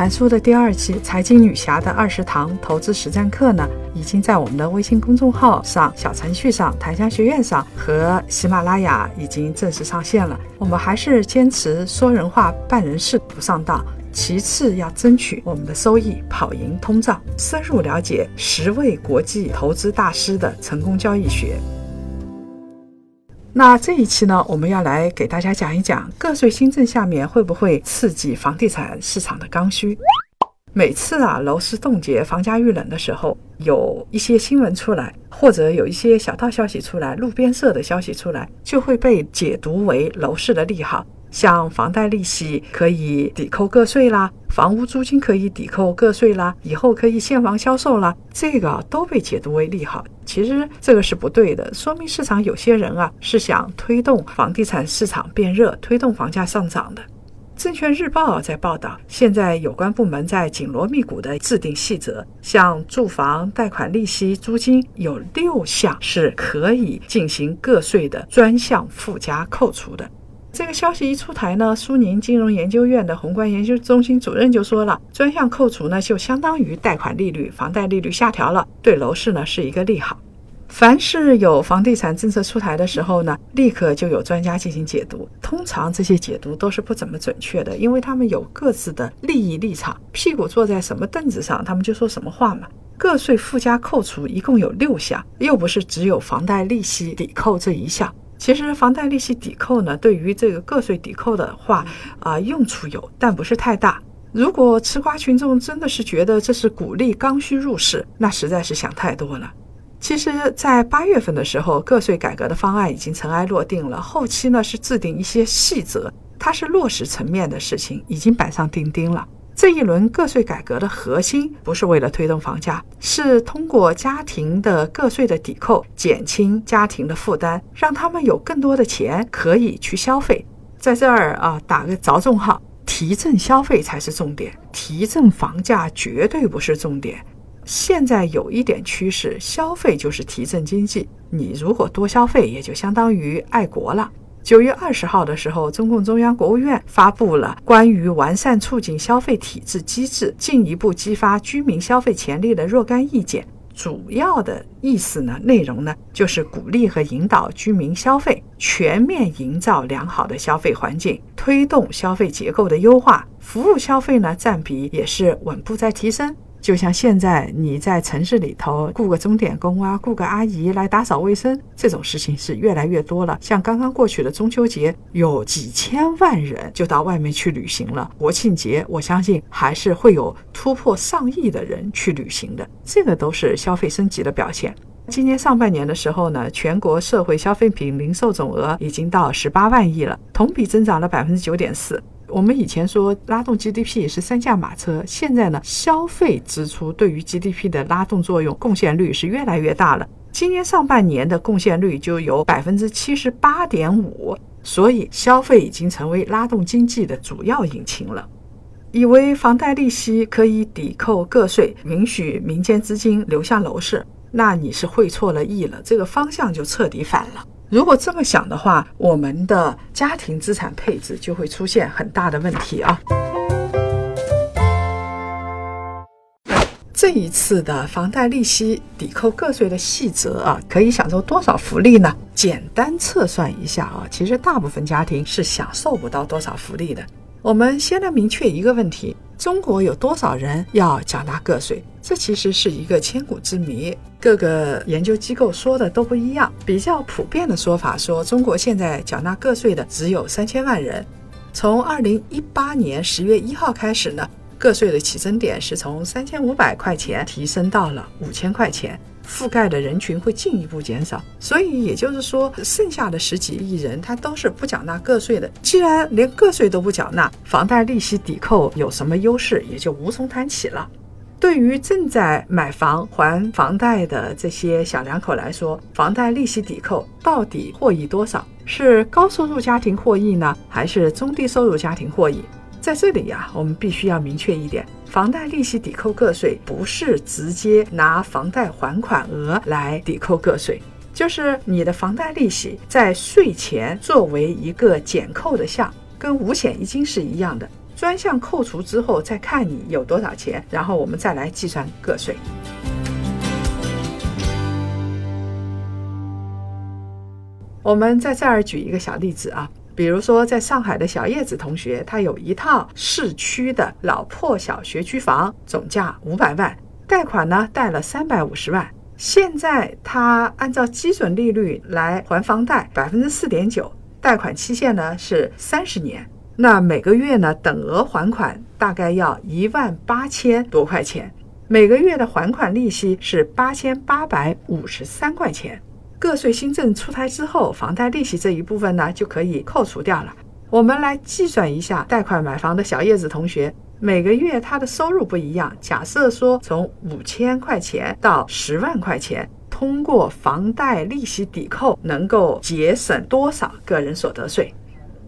谈书的第二期《财经女侠的二十堂投资实战课》呢，已经在我们的微信公众号上、小程序上、檀香学院上和喜马拉雅已经正式上线了。我们还是坚持说人话、办人事，不上当。其次，要争取我们的收益跑赢通胀，深入了解十位国际投资大师的成功交易学。那这一期呢，我们要来给大家讲一讲个税新政下面会不会刺激房地产市场的刚需。每次啊楼市冻结、房价遇冷的时候，有一些新闻出来，或者有一些小道消息出来、路边社的消息出来，就会被解读为楼市的利好。像房贷利息可以抵扣个税啦，房屋租金可以抵扣个税啦，以后可以现房销售啦，这个都被解读为利好。其实这个是不对的，说明市场有些人啊是想推动房地产市场变热，推动房价上涨的。证券日报在报道，现在有关部门在紧锣密鼓地制定细则，像住房贷款利息、租金有六项是可以进行个税的专项附加扣除的。这个消息一出台呢，苏宁金融研究院的宏观研究中心主任就说了，专项扣除呢就相当于贷款利率、房贷利率下调了，对楼市呢是一个利好。凡是有房地产政策出台的时候呢，立刻就有专家进行解读，通常这些解读都是不怎么准确的，因为他们有各自的利益立场，屁股坐在什么凳子上，他们就说什么话嘛。个税附加扣除一共有六项，又不是只有房贷利息抵扣这一项。其实房贷利息抵扣呢，对于这个个税抵扣的话，啊，用处有，但不是太大。如果吃瓜群众真的是觉得这是鼓励刚需入市，那实在是想太多了。其实，在八月份的时候，个税改革的方案已经尘埃落定了，后期呢是制定一些细则，它是落实层面的事情，已经板上钉钉了。这一轮个税改革的核心不是为了推动房价，是通过家庭的个税的抵扣，减轻家庭的负担，让他们有更多的钱可以去消费。在这儿啊，打个着重号，提振消费才是重点，提振房价绝对不是重点。现在有一点趋势，消费就是提振经济，你如果多消费，也就相当于爱国了。九月二十号的时候，中共中央、国务院发布了关于完善促进消费体制机制、进一步激发居民消费潜力的若干意见。主要的意思呢，内容呢，就是鼓励和引导居民消费，全面营造良好的消费环境，推动消费结构的优化，服务消费呢占比也是稳步在提升。就像现在你在城市里头雇个钟点工啊，雇个阿姨来打扫卫生，这种事情是越来越多了。像刚刚过去的中秋节，有几千万人就到外面去旅行了。国庆节，我相信还是会有突破上亿的人去旅行的，这个都是消费升级的表现。今年上半年的时候呢，全国社会消费品零售总额已经到十八万亿了，同比增长了百分之九点四。我们以前说拉动 GDP 是三驾马车，现在呢，消费支出对于 GDP 的拉动作用贡献率是越来越大了。今年上半年的贡献率就有百分之七十八点五，所以消费已经成为拉动经济的主要引擎了。以为房贷利息可以抵扣个税，允许民间资金流向楼市，那你是会错了意了，这个方向就彻底反了。如果这么想的话，我们的家庭资产配置就会出现很大的问题啊。这一次的房贷利息抵扣个税的细则啊，可以享受多少福利呢？简单测算一下啊，其实大部分家庭是享受不到多少福利的。我们先来明确一个问题。中国有多少人要缴纳个税？这其实是一个千古之谜，各个研究机构说的都不一样。比较普遍的说法说，中国现在缴纳个税的只有三千万人。从二零一八年十月一号开始呢，个税的起征点是从三千五百块钱提升到了五千块钱。覆盖的人群会进一步减少。所以也就是说，剩下的十几亿人他都是不缴纳个税的。既然连个税都不缴纳，房贷利息抵扣有什么优势，也就无从谈起了。对于正在买房还房贷的这些小两口来说，房贷利息抵扣到底获益多少？是高收入家庭获益呢，还是中低收入家庭获益？在这里呀，我们必须要明确一点：房贷利息抵扣个税不是直接拿房贷还款额来抵扣个税，就是你的房贷利息在税前作为一个减扣的项，跟五险一金是一样的。专项扣除之后，再看你有多少钱，然后我们再来计算个税。我们在这儿举一个小例子啊，比如说在上海的小叶子同学，他有一套市区的老破小学区房，总价五百万，贷款呢贷了三百五十万，现在他按照基准利率来还房贷，百分之四点九，贷款期限呢是三十年。那每个月呢，等额还款大概要一万八千多块钱，每个月的还款利息是八千八百五十三块钱。个税新政出台之后，房贷利息这一部分呢就可以扣除掉了。我们来计算一下，贷款买房的小叶子同学每个月他的收入不一样，假设说从五千块钱到十万块钱，通过房贷利息抵扣能够节省多少个人所得税？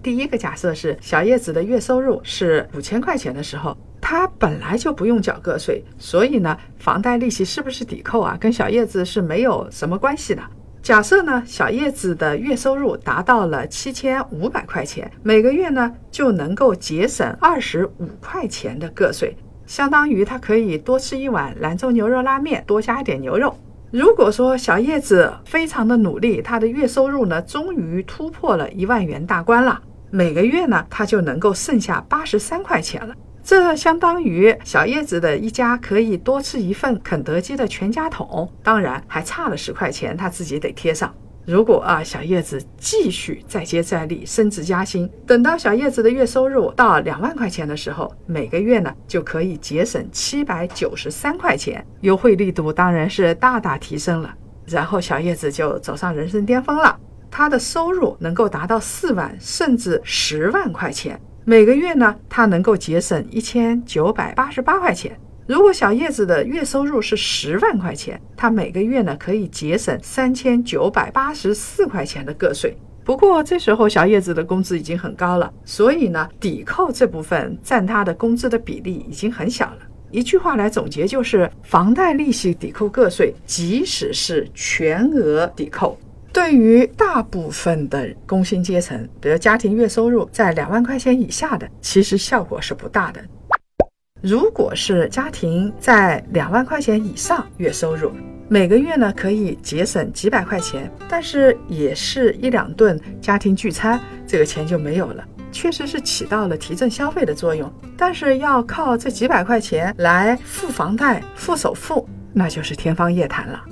第一个假设是小叶子的月收入是五千块钱的时候，他本来就不用缴个税，所以呢，房贷利息是不是抵扣啊？跟小叶子是没有什么关系的。假设呢，小叶子的月收入达到了七千五百块钱，每个月呢就能够节省二十五块钱的个税，相当于他可以多吃一碗兰州牛肉拉面，多加一点牛肉。如果说小叶子非常的努力，他的月收入呢终于突破了一万元大关了。每个月呢，他就能够剩下八十三块钱了，这相当于小叶子的一家可以多吃一份肯德基的全家桶，当然还差了十块钱，他自己得贴上。如果啊，小叶子继续再接再厉，升职加薪，等到小叶子的月收入到两万块钱的时候，每个月呢就可以节省七百九十三块钱，优惠力度当然是大大提升了。然后小叶子就走上人生巅峰了。他的收入能够达到四万甚至十万块钱，每个月呢，他能够节省一千九百八十八块钱。如果小叶子的月收入是十万块钱，他每个月呢可以节省三千九百八十四块钱的个税。不过这时候小叶子的工资已经很高了，所以呢，抵扣这部分占他的工资的比例已经很小了。一句话来总结就是：房贷利息抵扣个税，即使是全额抵扣。对于大部分的工薪阶层，比如家庭月收入在两万块钱以下的，其实效果是不大的。如果是家庭在两万块钱以上月收入，每个月呢可以节省几百块钱，但是也是一两顿家庭聚餐，这个钱就没有了。确实是起到了提振消费的作用，但是要靠这几百块钱来付房贷、付首付，那就是天方夜谭了。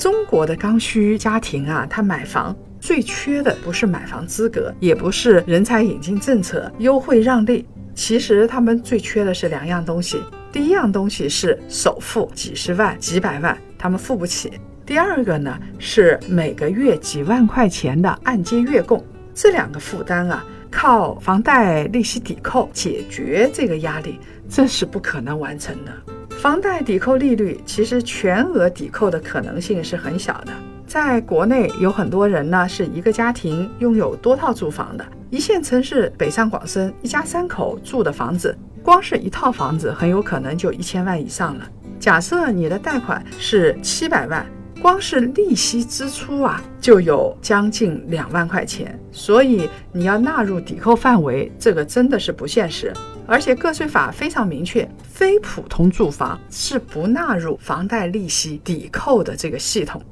中国的刚需家庭啊，他买房最缺的不是买房资格，也不是人才引进政策优惠让利，其实他们最缺的是两样东西。第一样东西是首付几十万、几百万，他们付不起；第二个呢是每个月几万块钱的按揭月供，这两个负担啊，靠房贷利息抵扣解决这个压力，这是不可能完成的。房贷抵扣利率其实全额抵扣的可能性是很小的。在国内有很多人呢，是一个家庭拥有多套住房的。一线城市北上广深，一家三口住的房子，光是一套房子很有可能就一千万以上了。假设你的贷款是七百万，光是利息支出啊，就有将近两万块钱。所以你要纳入抵扣范围，这个真的是不现实。而且个税法非常明确，非普通住房是不纳入房贷利息抵扣的这个系统。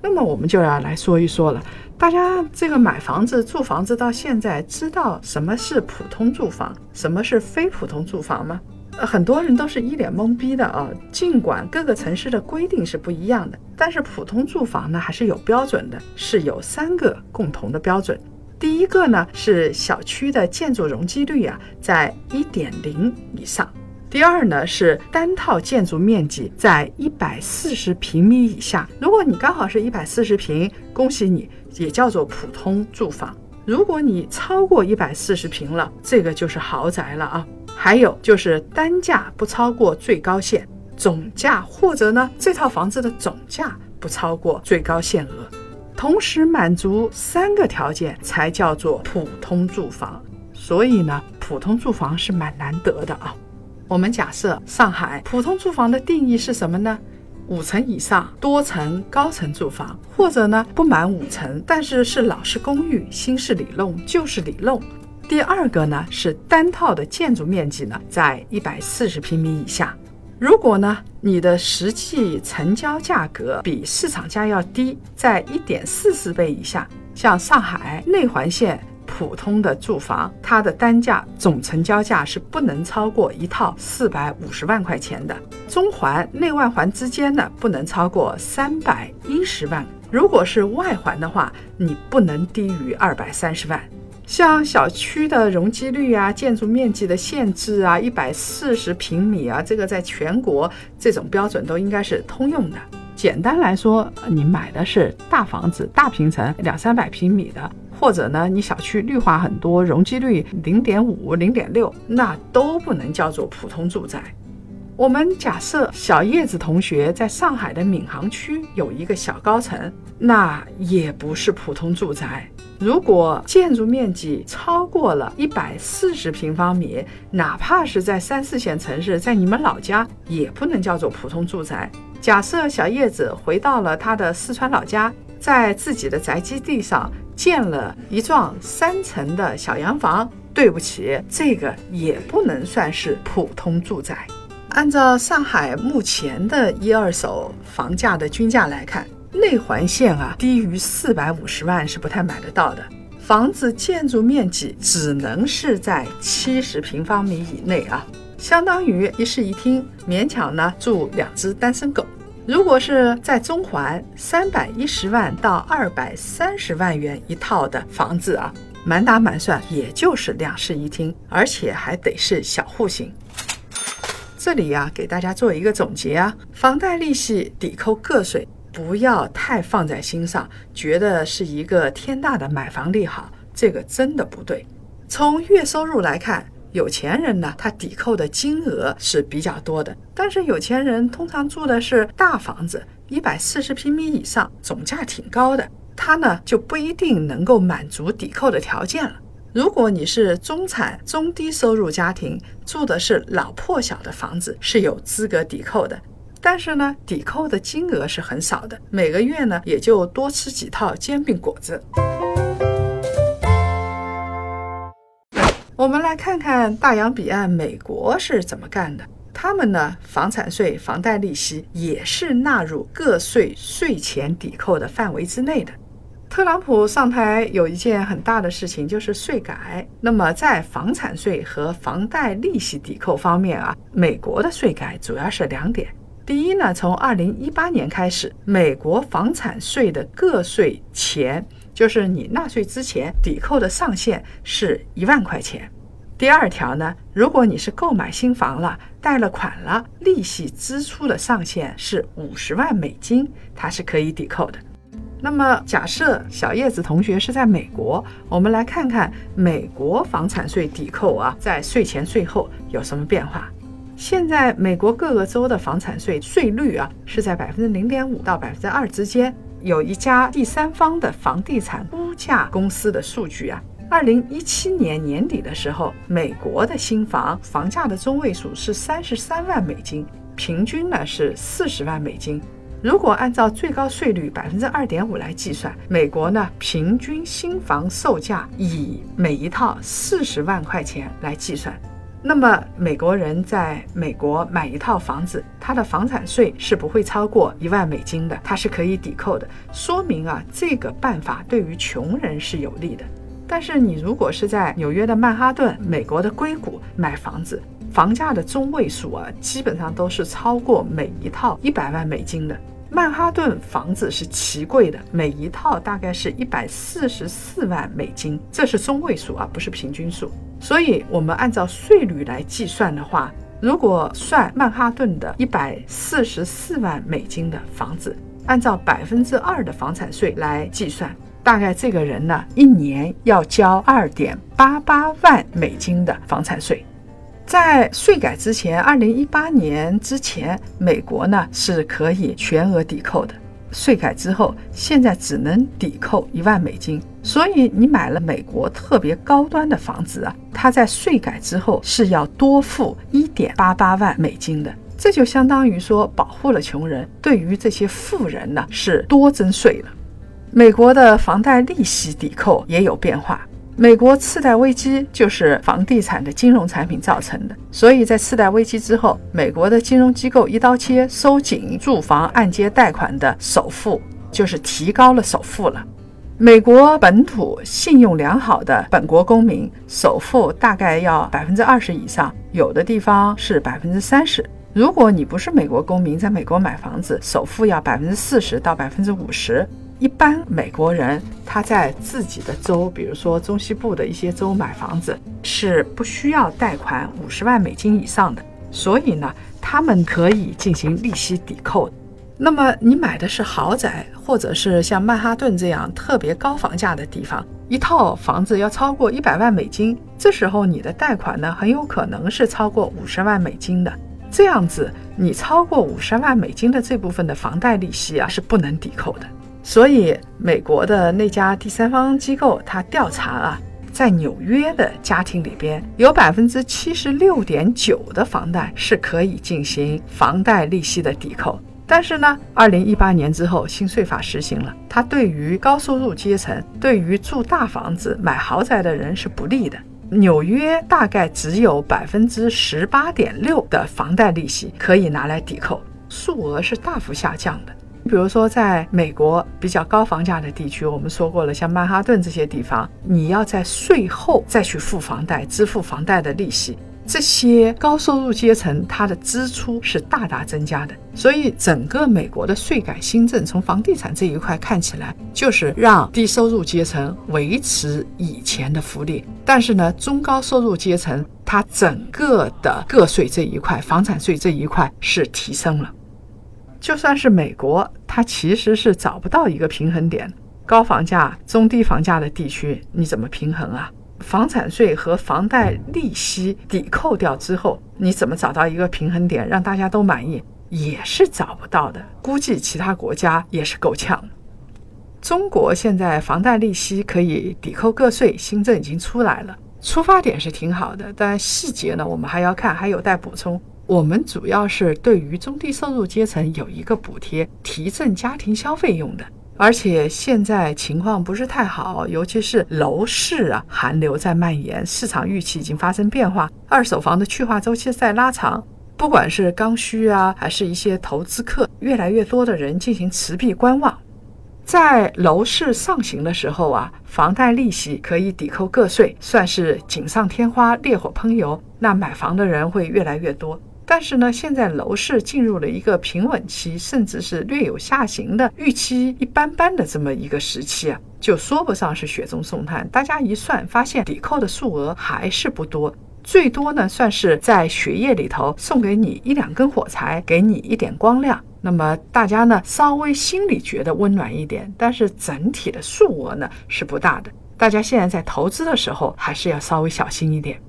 那么我们就要来说一说了，大家这个买房子、住房子到现在知道什么是普通住房，什么是非普通住房吗？呃，很多人都是一脸懵逼的啊。尽管各个城市的规定是不一样的，但是普通住房呢还是有标准的，是有三个共同的标准。第一个呢是小区的建筑容积率啊在一点零以上。第二呢是单套建筑面积在一百四十平米以下。如果你刚好是一百四十平，恭喜你，也叫做普通住房。如果你超过一百四十平了，这个就是豪宅了啊。还有就是单价不超过最高限总价，或者呢这套房子的总价不超过最高限额，同时满足三个条件才叫做普通住房。所以呢，普通住房是蛮难得的啊。我们假设上海普通住房的定义是什么呢？五层以上多层高层住房，或者呢不满五层，但是是老式公寓、新式里弄、旧式里弄。第二个呢是单套的建筑面积呢在一百四十平米以下。如果呢你的实际成交价格比市场价要低，在一点四四倍以下，像上海内环线。普通的住房，它的单价总成交价是不能超过一套四百五十万块钱的。中环内外环之间呢，不能超过三百一十万。如果是外环的话，你不能低于二百三十万。像小区的容积率啊、建筑面积的限制啊、一百四十平米啊，这个在全国这种标准都应该是通用的。简单来说，你买的是大房子、大平层，两三百平米的。或者呢，你小区绿化很多，容积率零点五、零点六，那都不能叫做普通住宅。我们假设小叶子同学在上海的闵行区有一个小高层，那也不是普通住宅。如果建筑面积超过了一百四十平方米，哪怕是在三四线城市，在你们老家也不能叫做普通住宅。假设小叶子回到了他的四川老家，在自己的宅基地上。建了一幢三层的小洋房，对不起，这个也不能算是普通住宅。按照上海目前的一二手房价的均价来看，内环线啊低于四百五十万是不太买得到的。房子建筑面积只能是在七十平方米以内啊，相当于一室一厅，勉强呢住两只单身狗。如果是在中环三百一十万到二百三十万元一套的房子啊，满打满算也就是两室一厅，而且还得是小户型。这里呀，给大家做一个总结啊，房贷利息抵扣个税，不要太放在心上，觉得是一个天大的买房利好，这个真的不对。从月收入来看。有钱人呢，他抵扣的金额是比较多的，但是有钱人通常住的是大房子，一百四十平米以上，总价挺高的，他呢就不一定能够满足抵扣的条件了。如果你是中产、中低收入家庭，住的是老破小的房子，是有资格抵扣的，但是呢，抵扣的金额是很少的，每个月呢也就多吃几套煎饼果子。我们来看看大洋彼岸美国是怎么干的。他们呢，房产税、房贷利息也是纳入个税税前抵扣的范围之内的。特朗普上台有一件很大的事情，就是税改。那么在房产税和房贷利息抵扣方面啊，美国的税改主要是两点。第一呢，从二零一八年开始，美国房产税的个税前。就是你纳税之前抵扣的上限是一万块钱。第二条呢，如果你是购买新房了，贷了款了，利息支出的上限是五十万美金，它是可以抵扣的。那么假设小叶子同学是在美国，我们来看看美国房产税抵扣啊，在税前税后有什么变化？现在美国各个州的房产税税率啊，是在百分之零点五到百分之二之间。有一家第三方的房地产估价公司的数据啊，二零一七年年底的时候，美国的新房房价的中位数是三十三万美金，平均呢是四十万美金。如果按照最高税率百分之二点五来计算，美国呢平均新房售价以每一套四十万块钱来计算。那么美国人在美国买一套房子，他的房产税是不会超过一万美金的，它是可以抵扣的。说明啊，这个办法对于穷人是有利的。但是你如果是在纽约的曼哈顿、美国的硅谷买房子，房价的中位数啊，基本上都是超过每一套一百万美金的。曼哈顿房子是奇贵的，每一套大概是一百四十四万美金，这是中位数啊，不是平均数。所以，我们按照税率来计算的话，如果算曼哈顿的一百四十四万美金的房子，按照百分之二的房产税来计算，大概这个人呢一年要交二点八八万美金的房产税。在税改之前，二零一八年之前，美国呢是可以全额抵扣的。税改之后，现在只能抵扣一万美金。所以你买了美国特别高端的房子啊，它在税改之后是要多付一点八八万美金的。这就相当于说保护了穷人，对于这些富人呢是多征税了。美国的房贷利息抵扣也有变化。美国次贷危机就是房地产的金融产品造成的，所以在次贷危机之后，美国的金融机构一刀切收紧住房按揭贷款的首付，就是提高了首付了。美国本土信用良好的本国公民首付大概要百分之二十以上，有的地方是百分之三十。如果你不是美国公民，在美国买房子，首付要百分之四十到百分之五十。一般美国人他在自己的州，比如说中西部的一些州买房子是不需要贷款五十万美金以上的，所以呢，他们可以进行利息抵扣。那么你买的是豪宅，或者是像曼哈顿这样特别高房价的地方，一套房子要超过一百万美金，这时候你的贷款呢很有可能是超过五十万美金的。这样子，你超过五十万美金的这部分的房贷利息啊是不能抵扣的。所以，美国的那家第三方机构，他调查啊，在纽约的家庭里边，有百分之七十六点九的房贷是可以进行房贷利息的抵扣。但是呢，二零一八年之后，新税法实行了，它对于高收入阶层、对于住大房子、买豪宅的人是不利的。纽约大概只有百分之十八点六的房贷利息可以拿来抵扣，数额是大幅下降的。比如说，在美国比较高房价的地区，我们说过了，像曼哈顿这些地方，你要在税后再去付房贷，支付房贷的利息，这些高收入阶层他的支出是大大增加的。所以，整个美国的税改新政，从房地产这一块看起来，就是让低收入阶层维持以前的福利，但是呢，中高收入阶层它整个的个税这一块，房产税这一块是提升了。就算是美国，它其实是找不到一个平衡点。高房价、中低房价的地区，你怎么平衡啊？房产税和房贷利息抵扣掉之后，你怎么找到一个平衡点，让大家都满意？也是找不到的。估计其他国家也是够呛。中国现在房贷利息可以抵扣个税，新政已经出来了，出发点是挺好的，但细节呢，我们还要看，还有待补充。我们主要是对于中低收入阶层有一个补贴，提振家庭消费用的。而且现在情况不是太好，尤其是楼市啊，寒流在蔓延，市场预期已经发生变化，二手房的去化周期在拉长。不管是刚需啊，还是一些投资客，越来越多的人进行持币观望。在楼市上行的时候啊，房贷利息可以抵扣个税，算是锦上添花、烈火烹油，那买房的人会越来越多。但是呢，现在楼市进入了一个平稳期，甚至是略有下行的预期一般般的这么一个时期啊，就说不上是雪中送炭。大家一算，发现抵扣的数额还是不多，最多呢算是在血液里头送给你一两根火柴，给你一点光亮。那么大家呢稍微心里觉得温暖一点，但是整体的数额呢是不大的。大家现在在投资的时候还是要稍微小心一点。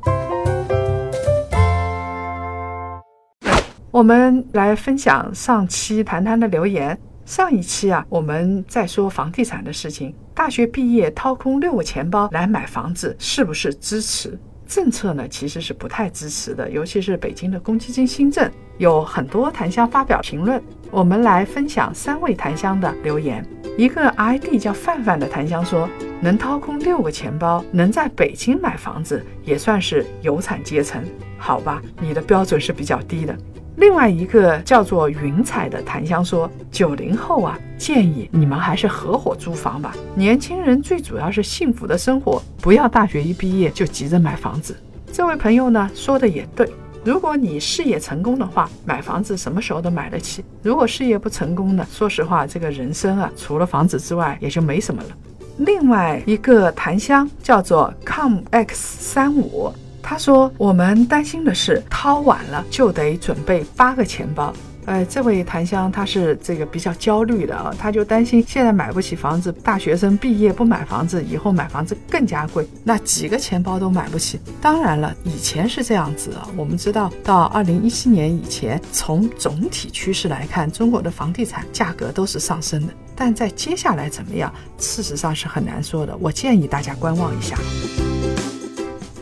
我们来分享上期谈谈的留言。上一期啊，我们在说房地产的事情。大学毕业掏空六个钱包来买房子，是不是支持？政策呢，其实是不太支持的。尤其是北京的公积金新政，有很多檀香发表评论。我们来分享三位檀香的留言。一个 ID 叫范范的檀香说：“能掏空六个钱包，能在北京买房子，也算是有产阶层，好吧？你的标准是比较低的。”另外一个叫做云彩的檀香说：“九零后啊，建议你们还是合伙租房吧。年轻人最主要是幸福的生活，不要大学一毕业就急着买房子。”这位朋友呢说的也对，如果你事业成功的话，买房子什么时候都买得起；如果事业不成功呢，说实话，这个人生啊，除了房子之外也就没什么了。另外一个檀香叫做 com x 三五。他说：“我们担心的是，掏晚了就得准备八个钱包。”呃，这位檀香他是这个比较焦虑的啊，他就担心现在买不起房子，大学生毕业不买房子，以后买房子更加贵，那几个钱包都买不起。当然了，以前是这样子啊，我们知道到二零一七年以前，从总体趋势来看，中国的房地产价格都是上升的，但在接下来怎么样，事实上是很难说的。我建议大家观望一下。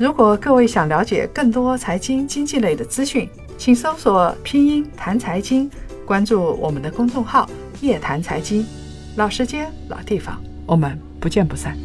如果各位想了解更多财经经济类的资讯，请搜索拼音谈财经，关注我们的公众号“夜谈财经”，老时间老地方，我们不见不散。